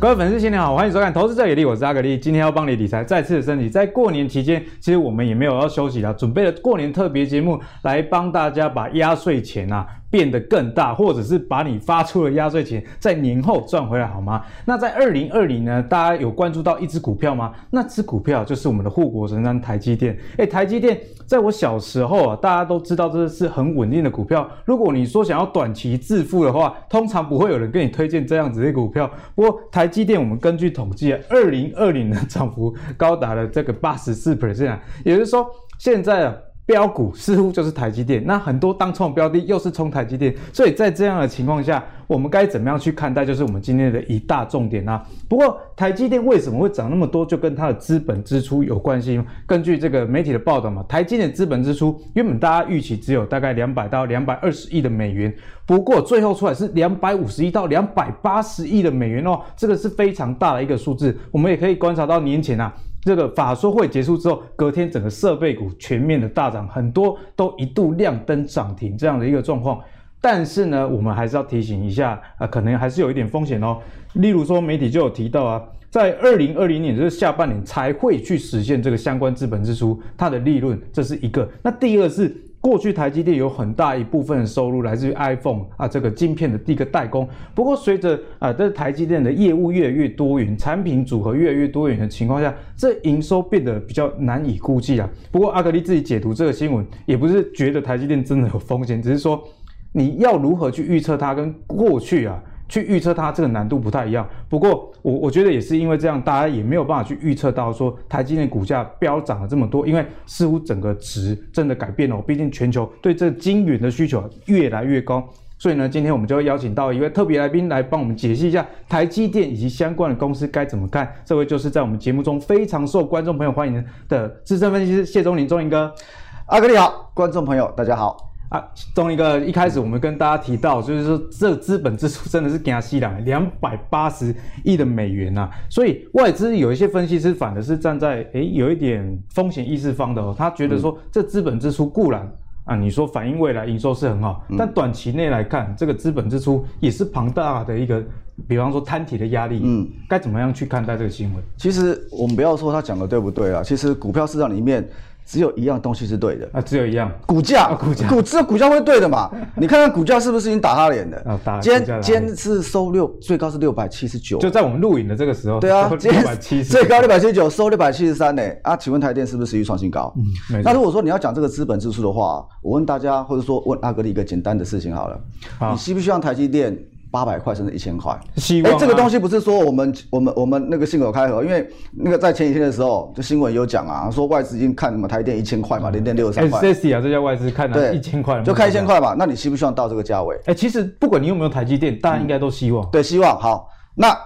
各位粉丝，新年好，欢迎收看《投资最给力》，我是阿格力。今天要帮你理财再次升级，在过年期间，其实我们也没有要休息的，准备了过年特别节目来帮大家把压岁钱啊。变得更大，或者是把你发出的压岁钱在年后赚回来，好吗？那在二零二零呢？大家有关注到一只股票吗？那只股票就是我们的护国神山台积电。哎，台积电在我小时候啊，大家都知道这是很稳定的股票。如果你说想要短期致富的话，通常不会有人跟你推荐这样子的股票。不过台积电，我们根据统计啊，二零二零的涨幅高达了这个八十四 percent，也就是说现在啊。标股似乎就是台积电，那很多当冲标的又是冲台积电，所以在这样的情况下，我们该怎么样去看待？就是我们今天的一大重点啊。不过台积电为什么会涨那么多，就跟它的资本支出有关系。根据这个媒体的报道嘛，台积电资本支出原本大家预期只有大概两百到两百二十亿的美元，不过最后出来是两百五十亿到两百八十亿的美元哦，这个是非常大的一个数字。我们也可以观察到年前啊。这个法说会结束之后，隔天整个设备股全面的大涨，很多都一度亮灯涨停这样的一个状况。但是呢，我们还是要提醒一下啊、可能还是有一点风险哦。例如说，媒体就有提到啊，在二零二零年就是下半年才会去实现这个相关资本支出，它的利润这是一个。那第二是。过去台积电有很大一部分的收入来自于 iPhone 啊，这个晶片的第一个代工。不过随着啊，这台积电的业务越来越多元，产品组合越来越多元的情况下，这营收变得比较难以估计啊。不过阿格力自己解读这个新闻，也不是觉得台积电真的有风险，只是说你要如何去预测它跟过去啊。去预测它这个难度不太一样，不过我我觉得也是因为这样，大家也没有办法去预测到说台积电股价飙涨了这么多，因为似乎整个值真的改变了。毕竟全球对这晶圆的需求越来越高，所以呢，今天我们就会邀请到一位特别来宾来帮我们解析一下台积电以及相关的公司该怎么看。这位就是在我们节目中非常受观众朋友欢迎的资深分析师谢钟林，钟林哥。阿哥你好，观众朋友大家好。啊，宗林哥，一开始我们跟大家提到，就是说这资本支出真的是惊死人，两百八十亿的美元呐、啊，所以外资有一些分析师反而是站在诶有一点风险意识方的哦，他觉得说这资本支出固然啊，你说反映未来营收是很好，但短期内来看，这个资本支出也是庞大的一个，比方说摊提的压力，嗯，该怎么样去看待这个新闻？其实我们不要说他讲的对不对啊，其实股票市场里面。只有一样东西是对的啊，只有一样股价，啊、股价股只有股价会对的嘛？你看看股价是不是已经打他脸的？啊，打今天今天是收六，最高是六百七十九，就在我们录影的这个时候。对啊，今天最高六百七十九，收六百七十三呢。啊，请问台电是不是持续创新高？嗯。那如果说你要讲这个资本支出的话，我问大家，或者说问阿格力一个简单的事情好了，好，你需不需要台积电？八百块甚至一千块，希望、啊。哎，这个东西不是说我们我们我们那个信口开河，因为那个在前几天的时候，就新闻有讲啊，说外资已经看什么台电一千块嘛，零点六三块。S S 啊，这家外资看了一千块，就开一千块嘛。那你希不希望到这个价位？哎，其实不管你有没有台积电，大家应该都希望、嗯。对，希望。好，那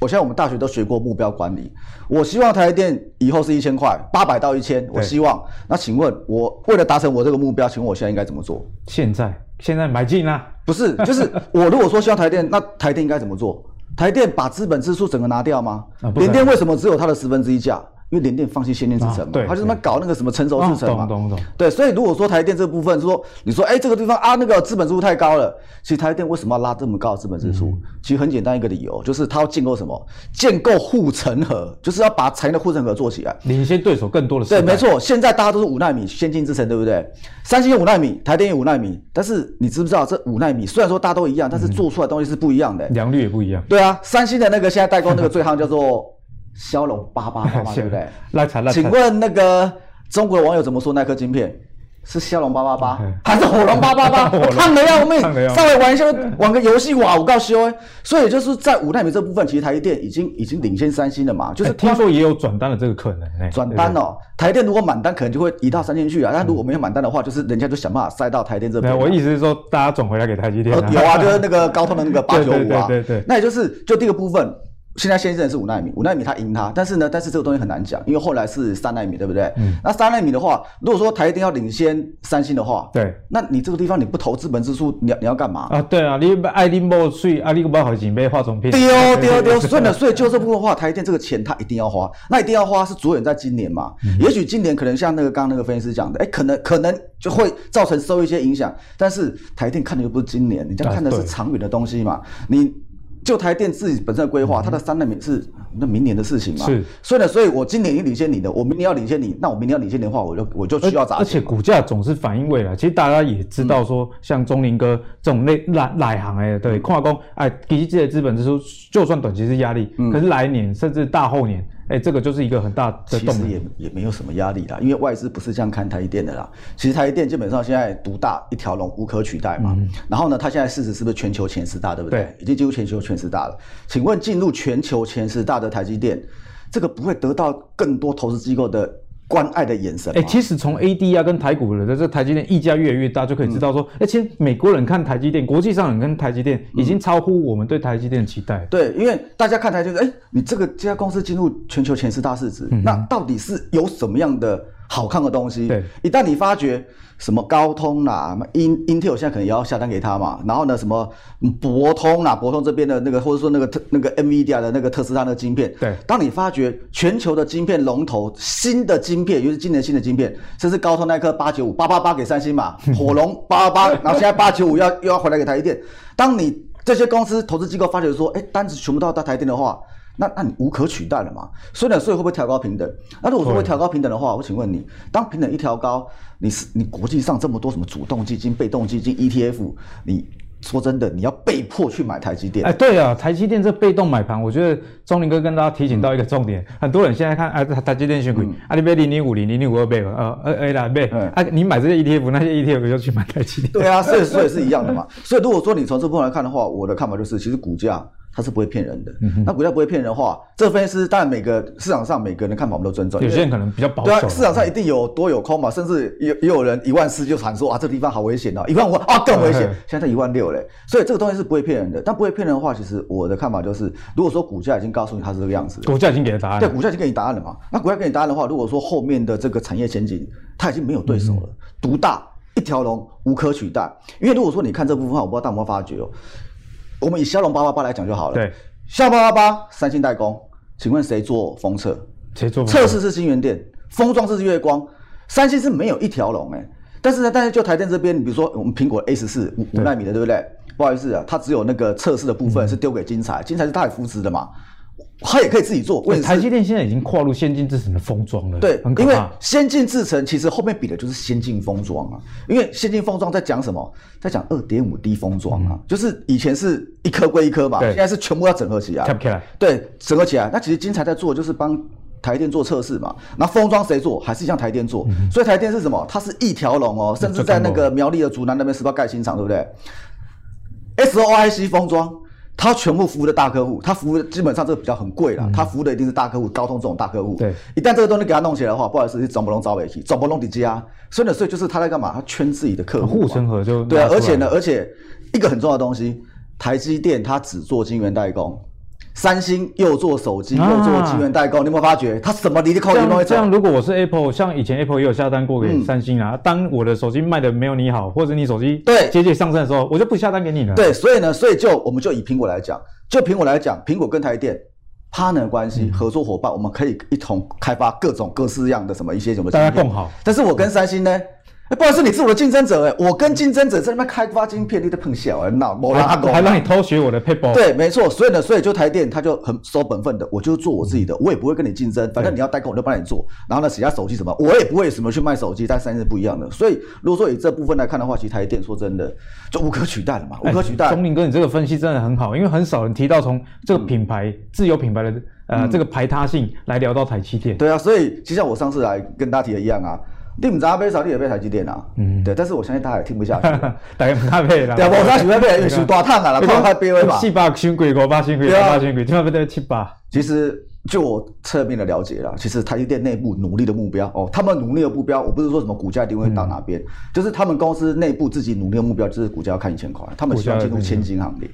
我现在我们大学都学过目标管理，我希望台积电以后是一千块，八百到一千，我希望。那请问，我为了达成我这个目标，请问我现在应该怎么做？现在。现在买进啊？不是，就是 我如果说需要台电，那台电应该怎么做？台电把资本支出整个拿掉吗？联电为什么只有它的十分之一价？因为联电放弃先进制程嘛，他就他妈搞那个什么成熟制程嘛。懂懂懂。对，所以如果说台电这部分说，你说哎这个地方啊那个资本支出太高了，其实台电为什么要拉这么高的资本支出？其实很简单一个理由，就是它要建构什么？建构护城河，就是要把产业的护城河做起来，领先对手更多的。对，没错，现在大家都是五纳米先进制程，对不对？三星有五纳米，台电有五纳米，但是你知不知道这五纳米虽然说大家都一样，但是做出来的东西是不一样的，良率也不一样。对啊，三星的那个现在代工那个最夯叫做。骁龙八八八嘛，对不对？来来请问那个中国的网友怎么说那颗晶片？是骁龙八八八 还是火龙八八八？我看了要命，稍微玩一下玩个游戏哇，我告诉哎，所以就是在五纳米这部分，其实台积电已经已经领先三星了嘛。就是听说也有转单的这个可能。转单哦，台电如果满单，可能就会移到三星去啊。但如果没有满单的话，就是人家就想办法塞到台电这边。我意思是说，大家转回来给台积电。有啊，就是那个高通的那个八九五啊。对对对。那也就是就这个部分。现在先进的是五纳米，五纳米它赢它，但是呢，但是这个东西很难讲，因为后来是三纳米，对不对？嗯。那三纳米的话，如果说台积电要领先三星的话，对，那你这个地方你不投资本支出，你要你要干嘛？啊，对啊，你爱你莫税，啊，你不要好几倍化妆品。对哦，对哦，对哦，算了，所以就这部分的话，台积电这个钱它一定要花，那一定要花是着眼在今年嘛？嗯、也许今年可能像那个刚刚那个分析师讲的，哎，可能可能就会造成受一些影响，但是台积电看的又不是今年，你这样看的是长远的东西嘛？啊、你。就台电自己本身的规划，它的三纳米是那明年的事情嘛？是，所以呢，所以我今年已经领先你的，我明年要领先你，那我明年要领先你的话，我就我就需要砸。而且股价总是反映未来，其实大家也知道说，像中林哥这种内内内行哎，对，矿工哎，基金的资本支出就算短期是压力，嗯、可是来年甚至大后年。哎，这个就是一个很大的动力。其实也也没有什么压力啦，因为外资不是这样看台积电的啦。其实台积电基本上现在独大一条龙，无可取代嘛。嗯、然后呢，它现在市值是不是全球前十大，对不对？对，已经进入全球前十大了。请问进入全球前十大的台积电，这个不会得到更多投资机构的？关爱的眼神。哎、欸，其实从 AD 啊跟台股的这个台积电溢价越来越大，就可以知道说，哎、嗯、且美国人看台积电，国际上人跟台积电已经超乎我们对台积电的期待。对，因为大家看台积电，哎、欸，你这个这家公司进入全球前十大市值，嗯、那到底是有什么样的？好看的东西，对，一旦你发觉什么高通啦，In Intel 现在可能也要下单给他嘛，然后呢，什么博通啦，博通这边的那个，或者说那个特那个 NVIDIA 的那个特斯拉那个晶片，对，当你发觉全球的晶片龙头新的晶片，尤其是今年新的晶片，甚至高通那颗八九五八八八给三星嘛，火龙八八八，然后现在八九五要又要回来给台积电，当你这些公司投资机构发觉说，哎，单子全部都要到台积电的话。那那你无可取代了嘛？所以呢，所以会不会调高平等？那如果说会调高平等的话，我请问你，当平等一调高，你是你国际上这么多什么主动基金、被动基金、ETF，你说真的，你要被迫去买台积电？哎，对啊，台积电这被动买盘，我觉得钟林哥跟大家提醒到一个重点，嗯、很多人现在看啊，台积电选股，阿里贝零零五零零零五二倍呃呃哎啦倍，啊，你买这些 ETF，那些 ETF 就去买台积电。对啊，所以所以是一样的嘛。所以如果说你从这部分来看的话，我的看法就是，其实股价。它是不会骗人的，嗯、那股价不会骗人的话，这分析师当然每个市场上每个人的看法我们都尊重。有些人可能比较保守。对啊，市场上一定有多有空嘛，甚至也也有人一万四就喊说啊，这个地方好危险哦，一万五啊更危险，现在一万六嘞。所以这个东西是不会骗人的，但不会骗人的话，其实我的看法就是，如果说股价已经告诉你它是这个样子，股价已经给了答案，对，股价已经给你答案了嘛。那股价给你答案的话，如果说后面的这个产业前景它已经没有对手了，独、嗯、大一条龙无可取代。因为如果说你看这部分的话，我不知道大家有没有发觉哦，我们以骁龙八八八来讲就好了。对。骁八八八，三星代工，请问谁做封测？谁做？测试是晶圆店，封装是月光，三星是没有一条龙哎。但是呢，但是就台电这边，你比如说我们苹果 A 十四五五纳米的，对不对？不好意思啊，它只有那个测试的部分是丢给金彩，金彩是它也扶持的嘛。它也可以自己做。为台积电现在已经跨入先进制程的封装了。对，因为先进制程其实后面比的就是先进封装啊。因为先进封装在讲什么？在讲二点五 D 封装啊，嗯、就是以前是一颗归一颗嘛，对现在是全部要整合起来。起来对，整合起来。那其实精材在做就是帮台电做测试嘛。那封装谁做？还是像台电做。嗯、所以台电是什么？它是一条龙哦，甚至在那个苗栗的竹南那边是不是盖新厂，对不对？SOIC 封装。他全部服务的大客户，他服务的基本上这个比较很贵啦，他服务的一定是大客户，高通这种大客户。对，一旦这个东西给他弄起来的话，不好意思，是总不能招尾气，总不能底价。所以呢，所以就是他在干嘛？他圈自己的客户，护城河就对啊。而且呢，而且一个很重要的东西，台积电它只做晶圆代工。三星又做手机，又做晶圆代工，啊、你有没有发觉？它什么离得靠近都会这样，如果我是 Apple，像以前 Apple 也有下单过给三星啊。嗯、当我的手机卖的没有你好，或者你手机对节节上升的时候，我就不下单给你了。对，所以呢，所以就我们就以苹果来讲，就苹果来讲，苹果跟台电 partner 关系，合作伙伴，嗯、我们可以一同开发各种各式样的什么一些什么，大家更好。但是我跟三星呢？不好意思，你是我的竞争者哎，我跟竞争者在那边开发晶片，你在碰小哎，那我还还让你偷学我的 paper。对，没错，所以呢，所以就台电他就很守本分的，我就做我自己的，我也不会跟你竞争，反正你要代工我就帮你做。然后呢，其他手机什么，我也不会什么去卖手机，但三星是不一样的。所以如果说以这部分来看的话，其实台电说真的就无可取代了嘛，无可取代。钟林哥，你这个分析真的很好，因为很少人提到从这个品牌自有品牌的呃这个排他性来聊到台积电。对啊，所以就像我上次来跟大家提的一样啊。你唔知阿贝啥？你也买台积电啊？嗯，对，但是我相信大家也听不下去。大家唔太贝啦。对啊，我啥想要贝，想大烫啊，啦，怕太卑微嘛。七八千贵，五八千贵，八千贵，千万不得七八。其实就我侧面的了解啦，其实台积电内部努力的目标哦，他们努力的目标，我不是说什么股价一定会到哪边，就是他们公司内部自己努力的目标，就是股价要看一千块，他们希望进入千金行列。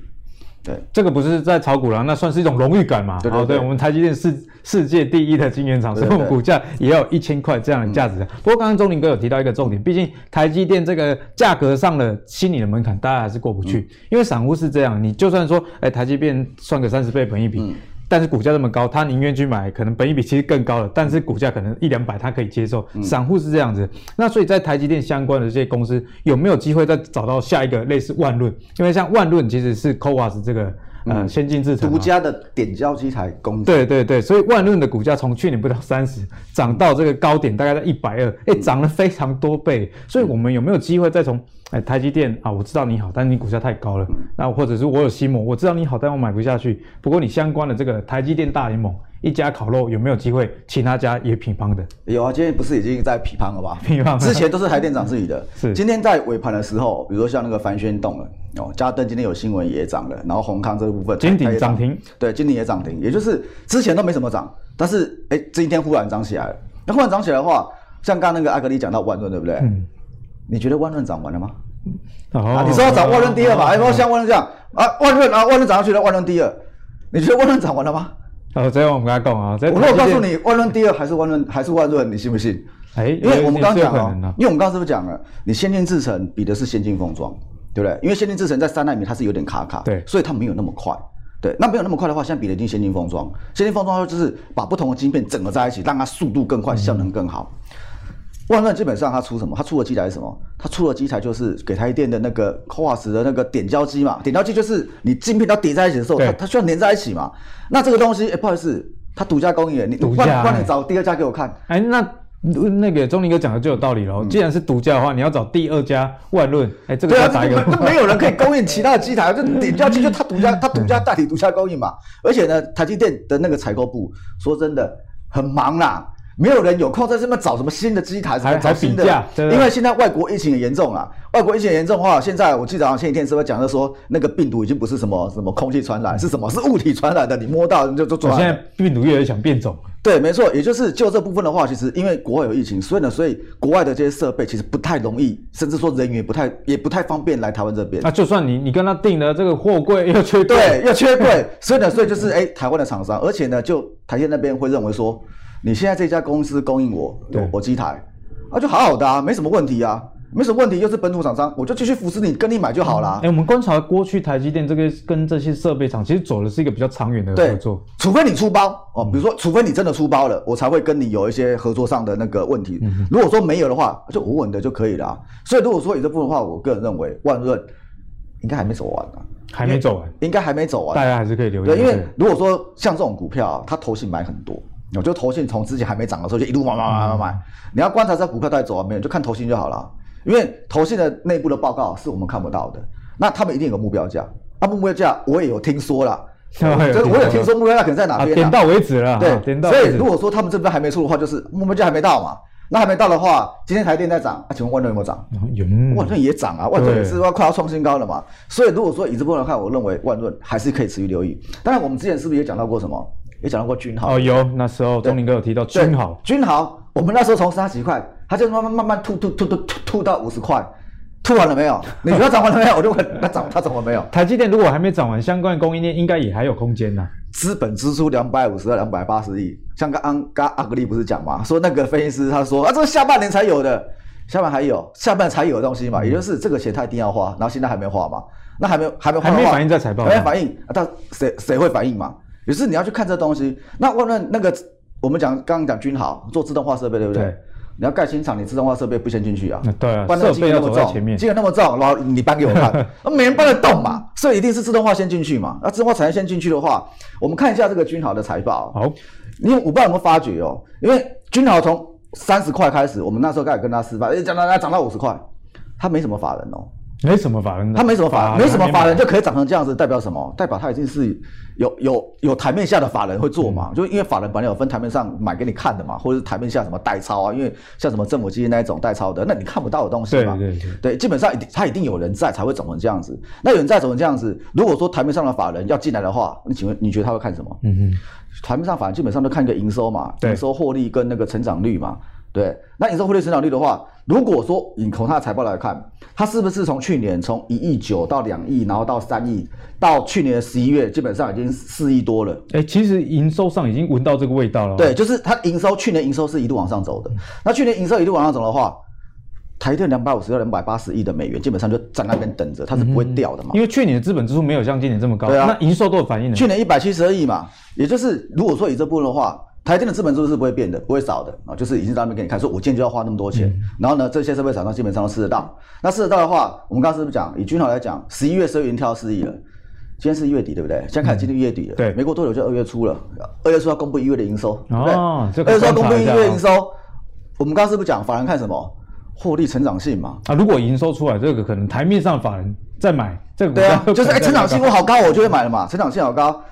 对，这个不是在炒股了，那算是一种荣誉感嘛？对对，对，对，哦、对，我们台积电是世界第一的晶圆厂，所以我们股价也要一千块这样的价值。不过刚刚钟林哥有提到一个重点，毕竟台积电这个价格上的心理的门槛，大家还是过不去。嗯、因为散户是这样，你就算说，哎，台积电算个三十倍本一比。嗯但是股价这么高，他宁愿去买，可能本益比其实更高了，但是股价可能一两百，他可以接受。散户是这样子，那所以在台积电相关的这些公司有没有机会再找到下一个类似万润？因为像万润其实是 CoWoS 这个呃先进制程独家的点胶机台工。对对对，所以万润的股价从去年不到三十，涨到这个高点大概在一百二，哎，涨了非常多倍。所以我们有没有机会再从哎台积电啊？我知道你好，但是你股价太高了。那或者是我有心魔，我知道你好，但我买不下去。不过你相关的这个台积电大联盟。一家烤肉有没有机会？其他家也乒乓的？有啊，今天不是已经在乒乓了吧？乒乓，之前都是台电涨自己的。是，今天在尾盘的时候，比如说像那个凡轩动了哦，嘉登今天有新闻也涨了，然后宏康这个部分，金鼎涨停，对，金鼎也涨停，也就是之前都没什么涨，但是哎，今天忽然涨起来了。那忽然涨起来的话，像刚刚那个阿格里讲到万润，对不对？嗯。你觉得万润涨完了吗？哦、啊，你说要涨万润第二嘛？哎，不像万润这样啊，万润啊，万润涨上去了，万润第二，你觉得万润涨完了吗？哦，这样我们跟他讲啊。我如果告诉你万润第二还是万润还是万润，你信不信？哎，因为我们刚刚讲了，因为我们刚刚是不是讲了，你先进制程比的是先进封装，对不对？因为先进制程在三纳米它是有点卡卡，对，所以它没有那么快。对，那没有那么快的话，现在比的已经先进封装，先进封装就是把不同的晶片整合在一起，让它速度更快，效能更好。万润基本上它出什么？它出的机台是什么？它出的机台就是给台电的那个 CoWoS 的那个点胶机嘛。点胶机就是你晶片要叠在一起的时候，它它需要粘在一起嘛。那这个东西，哎、欸，不好意思，它独家供应，你帮帮你找第二家给我看。哎、欸，那那个钟林哥讲的就有道理喽。既然是独家的话，你要找第二家万润。哎、欸，这个要打一个。那没有人可以供应其他的机台，就 点胶机就它独家，它独家代理独家供应嘛。而且呢，台积电的那个采购部，说真的很忙啦。没有人有空在这边找什么新的机台，什么找新的，因为现在外国疫情也严重啊。外国疫情严重的话，现在我记得好像前几天是不是讲的说，那个病毒已经不是什么什么空气传染，是什么？是物体传染的，你摸到就就传染。现在病毒越来越想变种。对，没错，也就是就这部分的话，其实因为国外有疫情，所以呢，所以国外的这些设备其实不太容易，甚至说人员不太也不太方便来台湾这边。那就算你你跟他订了这个货柜又缺柜，对，又缺柜，所以呢，所以就是哎，台湾的厂商，而且呢，就台积那边会认为说。你现在这家公司供应我，我我机台，啊，就好好的啊，没什么问题啊，没什么问题，又是本土厂商，我就继续扶持你，跟你买就好了。哎、欸，我们观察过去台积电这个跟这些设备厂，其实走的是一个比较长远的合作。除非你出包哦，比如说，除非你真的出包了，我才会跟你有一些合作上的那个问题。嗯、如果说没有的话，就稳稳的就可以了、啊。所以如果说有这部分的话，我个人认为万润应该还没走完呢、啊，还没走完，应该还没走完，大家还是可以留意。对，因为如果说像这种股票，它投信买很多。我就投信从之前还没涨的时候就一路买买买买买，你要观察这股票到底走完没有，就看投信就好了。因为投信的内部的报告是我们看不到的，那他们一定有个目标价。那目标价我也有听说了，就是我有听说目标价可能在哪边，点到为止了。对，点到。所以如果说他们这边还没出的话，就是目标价还没到嘛。那还没到的话，今天台电在涨，啊，请问万润有没有涨？有，万润也涨啊，万润也是要快要创新高了嘛。所以如果说以这部分来看，我认为万润还是可以持续留意。当然，我们之前是不是也讲到过什么？也讲到过君豪哦，有那时候钟林哥有提到君豪，君豪，我们那时候从三十几块，他就慢慢慢慢吐吐吐吐吐吐到五十块，吐完了没有？你觉得涨完了没有？我就问他涨，他涨完没有？台积电如果还没涨完，相关的供应链应该也还有空间呐。资本支出两百五十到两百八十亿，像刚刚刚阿格力不是讲嘛，说那个分析师他说啊，这个下半年才有的，下半年还有，下半年才有的东西嘛，也就是这个钱他一定要花，然后现在还没花嘛，那还没还没还没反映在财报，还没反映，那谁谁会反映嘛？于是你要去看这东西，那问问那个我们讲刚刚讲君豪做自动化设备对不对？对你要盖新厂，你自动化设备不先进去啊？对啊，设备要走在前面，机那么重，然后你搬给我看，那没人搬得动嘛，所以一定是自动化先进去嘛。那自动化产业先进去的话，我们看一下这个君豪的财报。好，因为我不知道有没有发觉哦，因为君豪从三十块开始，我们那时候开始跟他示范，哎，讲到他涨到五十块，他没什么法人哦。没什么法人，他没什么法人，没什么法人就可以长成这样子，代表什么？代表他已经是有有有台面下的法人会做嘛？就因为法人本来有分台面上买给你看的嘛，或者是台面下什么代抄啊？因为像什么政府基金那一种代抄的，那你看不到的东西嘛？对对对，对，基本上一定他一定有人在才会长成这样子。那有人在长成这样子，如果说台面上的法人要进来的话，你请问你觉得他会看什么？嗯哼，台面上法人基本上都看一个营收嘛，营收获利跟那个成长率嘛。对，那营收汇率成长率的话，如果说你从它的财报来看，它是不是从去年从一亿九到两亿，然后到三亿，到去年的十一月，基本上已经四亿多了。哎，其实营收上已经闻到这个味道了。对，就是它营收去年营收是一路往上走的。那去年营收一路往上走的话，台电两百五十到两百八十亿的美元，基本上就在那边等着，它是不会掉的嘛。因为去年的资本支出没有像今年这么高。对啊，那营收都有反应的。去年一百七十二亿嘛，也就是如果说以这部分的话。台电的资本支出是不会变的，不会少的啊，就是已经在那边给你看，说我今天就要花那么多钱，嗯、然后呢，这些设备厂商基本上都吃得到。那吃得到的话，我们刚刚是不是讲，以军豪来讲，十一月、十二月已经跳到四亿了，今天是一月底，对不对？现在开始进入一月底了。对，没过多久就二月初了，二月初要公布一月的营收，哦，对不对？二月初要公布一月营收，我们刚刚是不是讲法人看什么？获利成长性嘛。啊，如果营收出来，这个可能台面上法人在买这个。对啊，就是哎，成长性我好高，我就会买了嘛。成长性好高，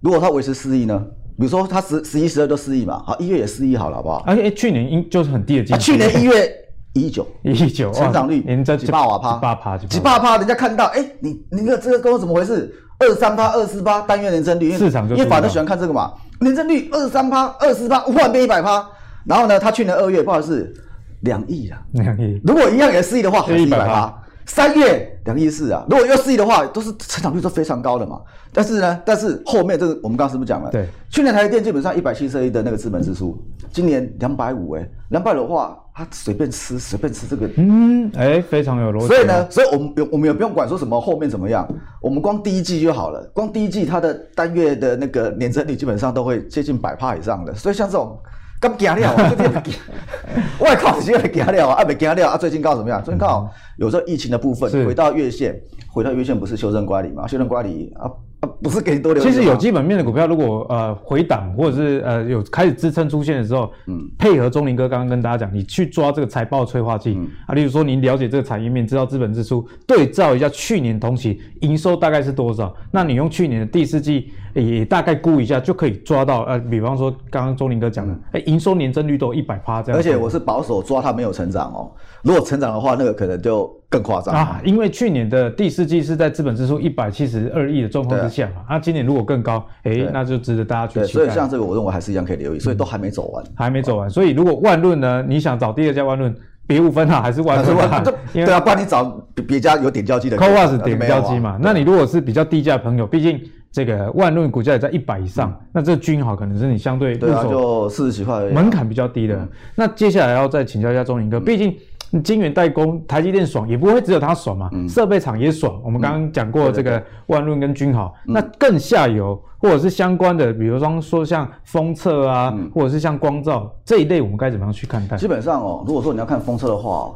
如果它维持四亿呢？比如说它十十一、十二都四亿嘛，好，一月也四亿好了，好不好？而且去年应就是很低的基数。去年一月。一亿九，一亿九，成长率连这几八瓦趴，几八趴，几八趴，人家看到，哎，你你个这个公司怎么回事？二三趴，二四趴，单月年增率，市场就因为法人喜欢看这个嘛，年增率二三趴，二四趴，忽然变一百趴，然后呢，他去年二月不好意思，两亿啊，两亿，如果一样也四亿的话，还是一百趴。三月两亿四啊，如果要四亿的话，都是成长率都非常高的嘛。但是呢，但是后面这个我们刚刚是不是讲了？对，去年台积电基本上一百七十亿的那个资本支出，今年两百五哎，两百的话，他随便吃随便吃这个，嗯，哎、欸，非常有逻辑。所以呢，所以我们我们也不用管说什么后面怎么样，我们光第一季就好了，光第一季它的单月的那个年增率基本上都会接近百帕以上的。所以像这种。刚惊了，我这边 我靠，直接被惊了啊！没惊了啊！最近刚好怎么样？最近刚好有这疫情的部分，回到月线，回到月线不是修正乖离嘛？修正乖离啊啊，不是给你多留。其实有基本面的股票，如果呃回档或者是呃有开始支撑出现的时候，嗯，配合钟林哥刚刚跟大家讲，你去抓这个财报催化剂、嗯、啊，例如说您了解这个产业面，知道资本支出，对照一下去年同期营收大概是多少，那你用去年的第四季。也大概估一下就可以抓到，呃，比方说刚刚钟林哥讲的，哎、嗯，营收年增率都一百趴这样。而且我是保守抓它没有成长哦，如果成长的话，那个可能就更夸张啊。因为去年的第四季是在资本支出一百七十二亿的状况之下嘛，那，啊，今年如果更高，哎，那就值得大家去期待。所以像这个，我认为还是一样可以留意，所以都还没走完，嗯、还没走完。所以如果万润呢，你想找第二家万润，别无分号还是万润？对啊，不然你找别家有点交机的。CoWoS 点交机嘛，那你如果是比较低价的朋友，毕竟。这个万润股价也在一百以上，嗯、那这个均好可能是你相对对啊，就四十几块，门槛比较低的。嗯、那接下来要再请教一下钟林哥，毕、嗯、竟晶圆代工，台积电爽也不会只有它爽嘛，嗯、设备厂也爽。我们刚刚讲过这个万润跟均好，嗯、那更下游或者是相关的，比如说说像封测啊，嗯、或者是像光照这一类，我们该怎么样去看待？基本上哦，如果说你要看封测的话，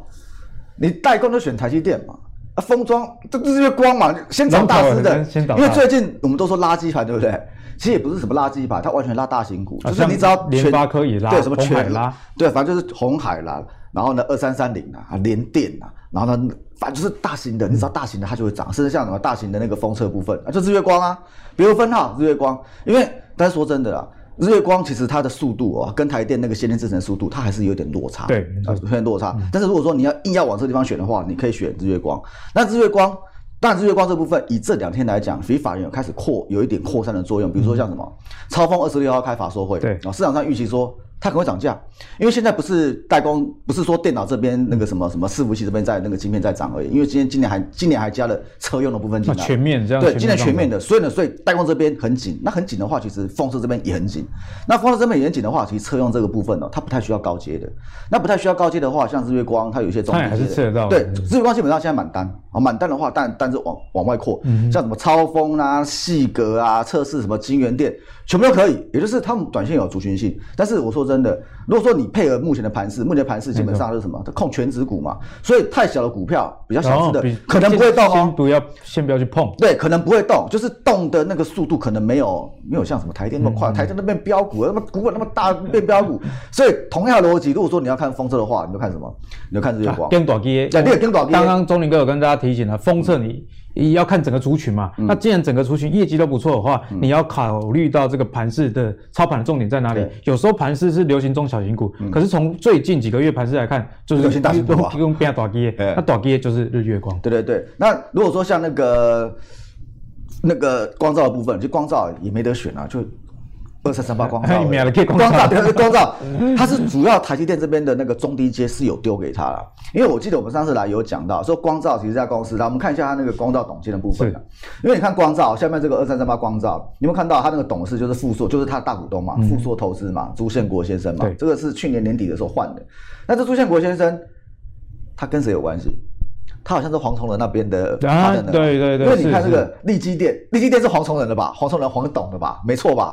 你代工就选台积电嘛。啊，封装这日月光嘛，先涨大师的，因为最近我们都说垃圾盘，对不对？其实也不是什么垃圾盘，它完全拉大型股，就是你只要联发科也拉，对什么全海拉，对，反正就是红海啦，然后呢二三三零啊，联电啊，然后呢反正就是大型的，你知道大型的它就会涨，甚至像什么大型的那个封测部分啊，就日月光啊，比如分号日月光，因为但是说真的啊。日月光其实它的速度哦，跟台电那个先进制程速度，它还是有点落差。对，有点落差。嗯、但是如果说你要硬要往这个地方选的话，你可以选日月光。那日月光，但日月光这部分，以这两天来讲，其实法人有开始扩，有一点扩散的作用。比如说像什么，嗯、超风二十六号开法说会，对啊，市场上预期说。它可能会涨价，因为现在不是代工，不是说电脑这边那个什么什么伺服器这边在那个晶片在涨而已。因为今天今年还今年还加了车用的部分进来，全面这样。对，今年全面的，所以呢，所以代工这边很紧。那很紧的话，其实封测这边也很紧。那封测这边也很紧的话，其实车用这个部分呢，它不太需要高阶的。那不太需要高阶的话，像日月光，它有一些中低阶的。还是吃得到。对，日月光基本上现在满单啊，满单的话，但但是往往外扩，嗯、像什么超风啊、细格啊、测试什么金源店，全部都可以。也就是他们短线有族群性，但是我说真的，如果说你配合目前的盘势，目前的盘势基本上是什么？它控全值股嘛，所以太小的股票，比较小只的，可能不会动哦。先不要，先不要去碰。对，可能不会动，就是动的那个速度可能没有没有像什么台电那么快。台电那边飙股，那么股本那么大变飙股，所以同样的逻辑，如果说你要看封测的话，你就看什么？你就看日月光。跟短基，对，跟短基。刚刚钟林哥有跟大家提醒了，封测你。你要看整个族群嘛，嗯、那既然整个族群业绩都不错的话，嗯、你要考虑到这个盘市的操盘的重点在哪里？有时候盘市是流行中小型股，嗯、可是从最近几个月盘市来看，就是流行大型股提供比较大基业，那大基业就是日月光。对对对，那如果说像那个那个光照的部分，就光照也没得选啊，就。二三三八光 照，光照对，光照，它是主要台积电这边的那个中低阶是有丢给他了，因为我记得我们上次来有讲到说光照其实这家公司，来我们看一下它那个光照董监的部分，因为你看光照下面这个二三三八光照，你有没有看到它那个董事就是富硕，就是他的大股东嘛，富硕投资嘛，朱宪国先生嘛，这个是去年年底的时候换的。那这朱宪国先生他跟谁有关系？他好像是黄崇仁那边的，啊，对对对，因为你看这个利基电，利基电是黄崇仁的吧？黄崇仁黄董的吧？没错吧？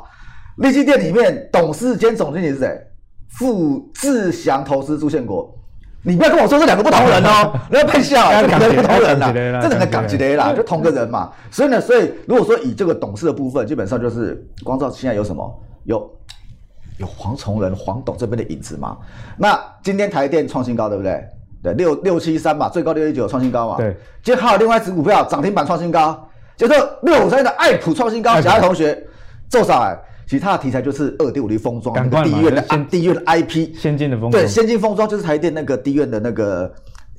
力积电里面董事兼总经理是谁？傅志祥投资朱宪国，你不要跟我说这两个不同人哦，你要配笑，这两个不同人啦，这两个港籍的啦，就同个人嘛。所以呢，所以如果说以这个董事的部分，基本上就是光照现在有什么？有有黄崇仁、黄董这边的影子嘛？那今天台电创新高，对不对？对，六六七三嘛，最高六一九创新高嘛。对，今天还有另外一只股票涨停板创新高，叫做六五三的爱普创新高。其他同学做啥？哎，其他的题材就是二点五 D 封装，第一院的第一院的 IP，先进的封装。对，先进封装就是台电那个第一院的那个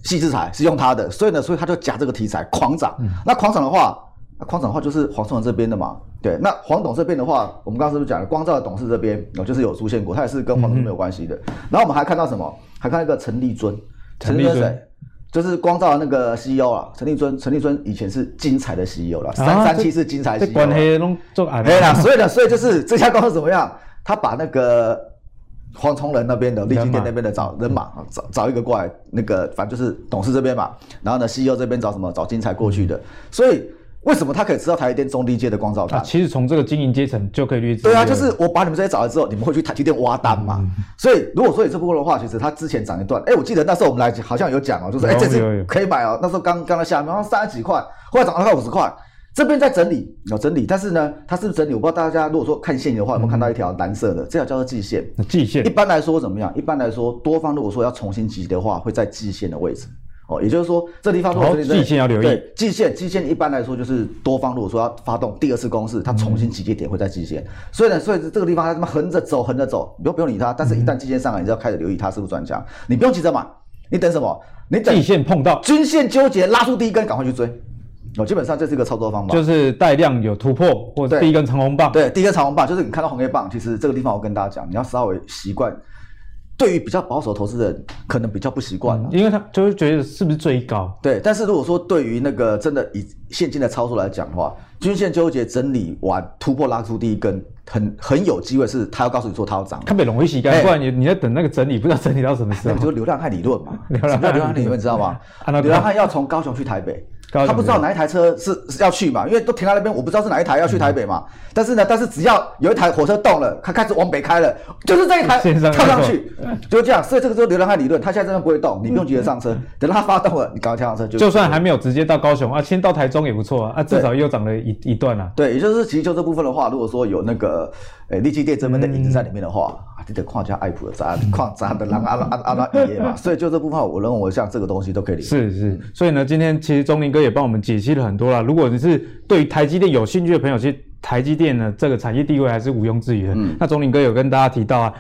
细制材是用它的，所以呢，所以他就夹这个题材狂涨。嗯、那狂涨的话，狂涨的话就是黄崇仁这边的嘛。对，那黄董这边的话，我们刚刚是不是讲了光照的董事这边哦，就是有出现过，他也是跟黄董没有关系的。嗯、然后我们还看到什么？还看到一个陈立尊。陈立尊谁？就是光照的那个 CEO 啊，陈立尊。陈立尊以前是精彩的 CEO 了，三三七是精彩 CEO。关黑龙做啊？对啦，所以呢，所以就是这家公司怎么样？他把那个黄崇仁那边的立金店那边的找人马，找找一个过来，那个反正就是董事这边嘛。然后呢，CEO 这边找什么？找精彩过去的。所以。为什么他可以吃到台积电中低阶的光罩单？其实从这个经营阶层就可以略知。对啊，就是我把你们这些找来之后，你们会去台积电挖单嘛？嗯、所以如果说你这部分的话，其实它之前涨一段，哎，我记得那时候我们来好像有讲哦，就是哎这次可以买哦，那时候刚刚在下面，然后三十几块，后来涨到快五十块，这边在整理有整理，但是呢，它是不是整理？我不知道大家如果说看线的话，有没有看到一条蓝色的？嗯、这条叫做季线。季线。一般来说怎么样？一般来说，多方如果说要重新集的话，会在季线的位置。哦，也就是说，这地方如果说季线要留意，对，季线，季线一般来说就是多方如果说要发动第二次攻势，它重新集结点会在季线，所以呢，所以这个地方它这么横着走，横着走，不用不用理它，但是一旦季线上来，你就要开始留意它是不是转强，你不用急着买，你等什么？你等季线碰到。均线纠结拉出第一根，赶快去追。哦，基本上这是一个操作方法，就是带量有突破，或者第一根长红棒，对，第一根长红棒就是你看到红 K 棒，其实这个地方我跟大家讲，你要稍微习惯。对于比较保守投资人，可能比较不习惯，嗯，因为他就会觉得是不是最高？对，但是如果说对于那个真的以现金的操作来讲的话，均线纠结整理完突破拉出第一根，很很有机会是他要告诉你说他要涨。特别容易洗干，不然你你在等那个整理，不知道整理到什么时候。那就是流浪汉理论嘛，流浪汉理论你知道吗？流浪汉要从高雄去台北。他不知道哪一台车是要去嘛，因为都停在那边，我不知道是哪一台要去台北嘛。但是呢，但是只要有一台火车动了，它开始往北开了，就是这一台跳上去，就这样。所以这个就是流浪汉理论，他现在真的不会动，你不用急着上车，等到它发动了，你赶快跳上车就。就算还没有直接到高雄啊，先到台中也不错啊，啊，至少又涨了一一段啊。对，也就是其实就这部分的话，如果说有那个诶立积电这边的影子在里面的话，啊，你得框架爱普的砸框砸的让阿拉阿阿拉爷嘛。所以就这部分，我认为像这个东西都可以理解。是是，所以呢，今天其实钟林哥也帮我们解析了。很多了。如果你是对于台积电有兴趣的朋友，其实台积电呢这个产业地位还是毋庸置疑的。嗯，那钟林哥有跟大家提到啊。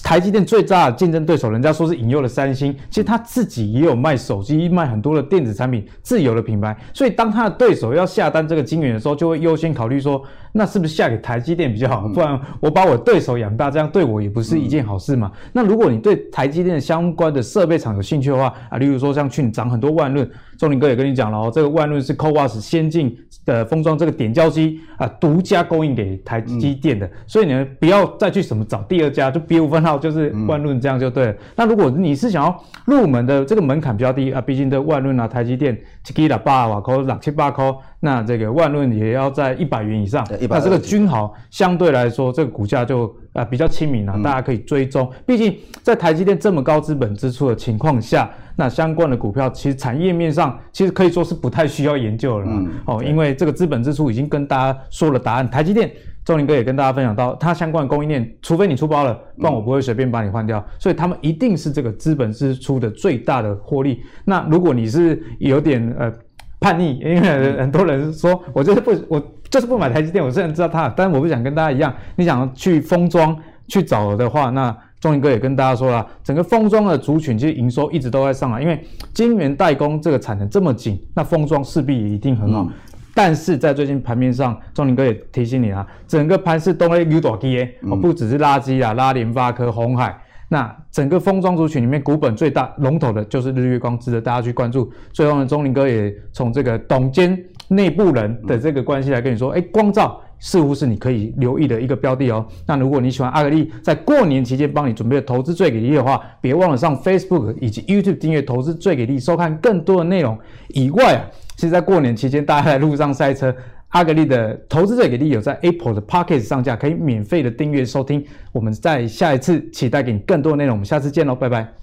台积电最大的竞争对手，人家说是引诱了三星，其实他自己也有卖手机、卖很多的电子产品，自有的品牌。所以当他的对手要下单这个晶圆的时候，就会优先考虑说，那是不是下给台积电比较好？不然我把我对手养大，这样对我也不是一件好事嘛。那如果你对台积电相关的设备厂有兴趣的话啊，例如说像去年涨很多万润，钟林哥也跟你讲了哦，这个万润是 CoWAS 先进的封装这个点胶机啊，独家供应给台积电的。所以你们不要再去什么找第二家，就别无分。号就是万润这样就对了。嗯、那如果你是想要入门的，这个门槛比较低啊，毕竟这万润啊、台积电七七八瓦扣、六七八扣，那这个万润也要在一百元以上。那这个均豪相对来说，这个股价就啊比较亲民了，大家可以追踪。毕竟在台积电这么高资本支出的情况下，那相关的股票其实产业面上其实可以说是不太需要研究了。嗯、哦，因为这个资本支出已经跟大家说了答案，台积电。钟林哥也跟大家分享到，它相关的供应链，除非你出包了，不然我不会随便把你换掉。所以他们一定是这个资本支出的最大的获利。那如果你是有点呃叛逆，因为很多人说我就是不我就是不买台积电，我虽然知道它，但是我不想跟大家一样，你想去封装去找的话，那钟林哥也跟大家说了，整个封装的族群其实营收一直都在上来，因为晶圆代工这个产能这么紧，那封装势必也一定很好。嗯但是在最近盘面上，钟林哥也提醒你啊，整个盘是都在有大跌，哦，不只是垃圾啊，拉联发科、红海，那整个封装族群里面股本最大龙头的就是日月光，值得大家去关注。最后呢，钟林哥也从这个董监内部人的这个关系来跟你说，哎，光照似乎是你可以留意的一个标的哦。那如果你喜欢阿格力在过年期间帮你准备的投资最给力的话，别忘了上 Facebook 以及 YouTube 订阅投资最给力，收看更多的内容以外啊。其实，在过年期间，大家在路上塞车，阿格力的投资者给力有在 Apple 的 Pocket 上架，可以免费的订阅收听。我们在下一次期待给你更多的内容，我们下次见喽，拜拜。